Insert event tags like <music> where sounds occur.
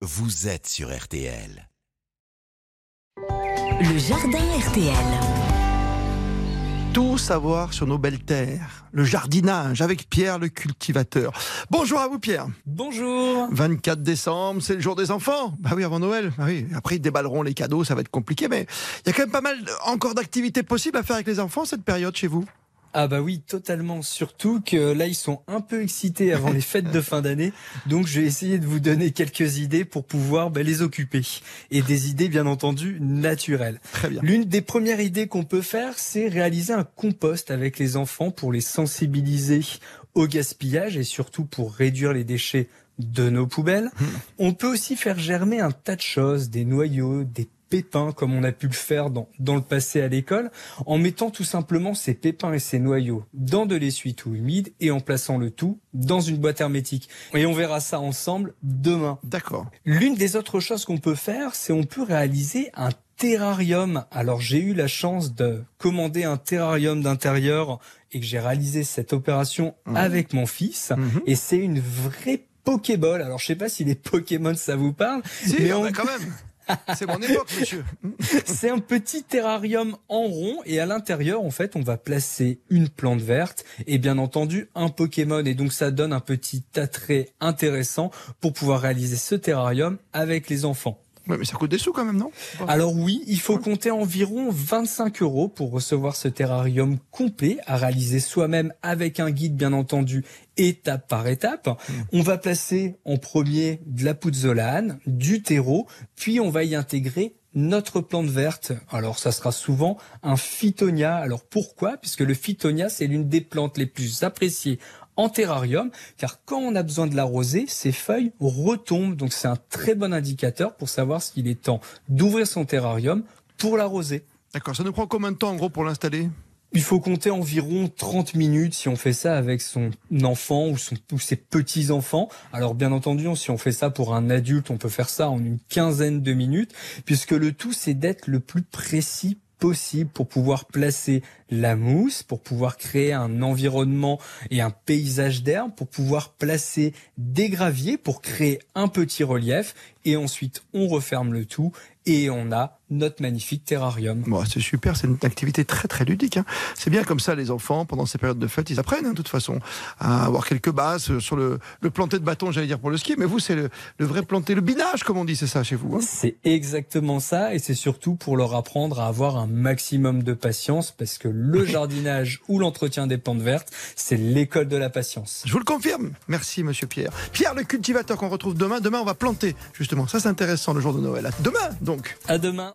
vous êtes sur RTL. Le jardin RTL. Tout savoir sur nos belles terres. Le jardinage avec Pierre le cultivateur. Bonjour à vous Pierre. Bonjour 24 décembre, c'est le jour des enfants. Bah oui, avant Noël. Bah oui. Après, ils déballeront les cadeaux, ça va être compliqué. Mais il y a quand même pas mal encore d'activités possibles à faire avec les enfants cette période chez vous. Ah bah oui, totalement. Surtout que là, ils sont un peu excités avant les fêtes de fin d'année. Donc, je vais essayer de vous donner quelques idées pour pouvoir bah, les occuper. Et des idées, bien entendu, naturelles. Très bien. L'une des premières idées qu'on peut faire, c'est réaliser un compost avec les enfants pour les sensibiliser au gaspillage et surtout pour réduire les déchets de nos poubelles. On peut aussi faire germer un tas de choses, des noyaux, des pépins comme on a pu le faire dans, dans le passé à l'école, en mettant tout simplement ces pépins et ces noyaux dans de l'essuie-tout humide et en plaçant le tout dans une boîte hermétique. Et on verra ça ensemble demain. D'accord. L'une des autres choses qu'on peut faire, c'est on peut réaliser un terrarium. Alors j'ai eu la chance de commander un terrarium d'intérieur et que j'ai réalisé cette opération Mhm. avec mon fils. Mhm. Et c'est une vraie Pokéball. Alors je sais pas si les Pokémon ça vous parle, Si, mais on- quand même. C'est mon époque, monsieur. <laughs> c'est un petit terrarium en rond et à l'intérieur, en fait, on va placer une plante verte et bien entendu un Pokémon. Et donc, ça donne un petit attrait intéressant pour pouvoir réaliser ce terrarium avec les enfants. Ouais, mais ça coûte des sous quand même, non? Alors oui, il faut compter environ 25 euros pour recevoir ce terrarium complet à réaliser soi-même avec un guide bien entendu étape par étape. On va placer en premier de la pouzzolane, du terreau, puis on va y intégrer notre plante verte. Alors ça sera souvent un phytonia. Alors pourquoi? Puisque le phytonia c'est l'une des plantes les plus appréciées en terrarium, car quand on a besoin de l'arroser, ses feuilles retombent. Donc c'est un très bon indicateur pour savoir s'il est temps d'ouvrir son terrarium pour l'arroser. D'accord. Ça nous prend combien de temps en gros pour l'installer? Il faut compter environ 30 minutes si on fait ça avec son enfant ou, son, ou ses petits-enfants. Alors bien entendu, si on fait ça pour un adulte, on peut faire ça en une quinzaine de minutes, puisque le tout, c'est d'être le plus précis possible pour pouvoir placer la mousse, pour pouvoir créer un environnement et un paysage d'herbe, pour pouvoir placer des graviers, pour créer un petit relief, et ensuite on referme le tout et on a notre magnifique terrarium. Bon, c'est super, c'est une activité très très ludique. hein. C'est bien comme ça, les enfants, pendant ces périodes de fête, ils apprennent hein, de toute façon à avoir quelques bases sur le, le planter de bâton, j'allais dire pour le ski, mais vous, c'est le, le vrai planter, le binage, comme on dit, c'est ça chez vous. hein C'est exactement ça et c'est surtout pour leur apprendre à avoir un maximum de patience parce que le jardinage ou l'entretien des plantes vertes, c'est l'école de la patience. Je vous le confirme. Merci, monsieur Pierre. Pierre, le cultivateur qu'on retrouve demain. Demain, on va planter, justement. Ça, c'est intéressant, le jour de Noël. À Demain, donc. À demain.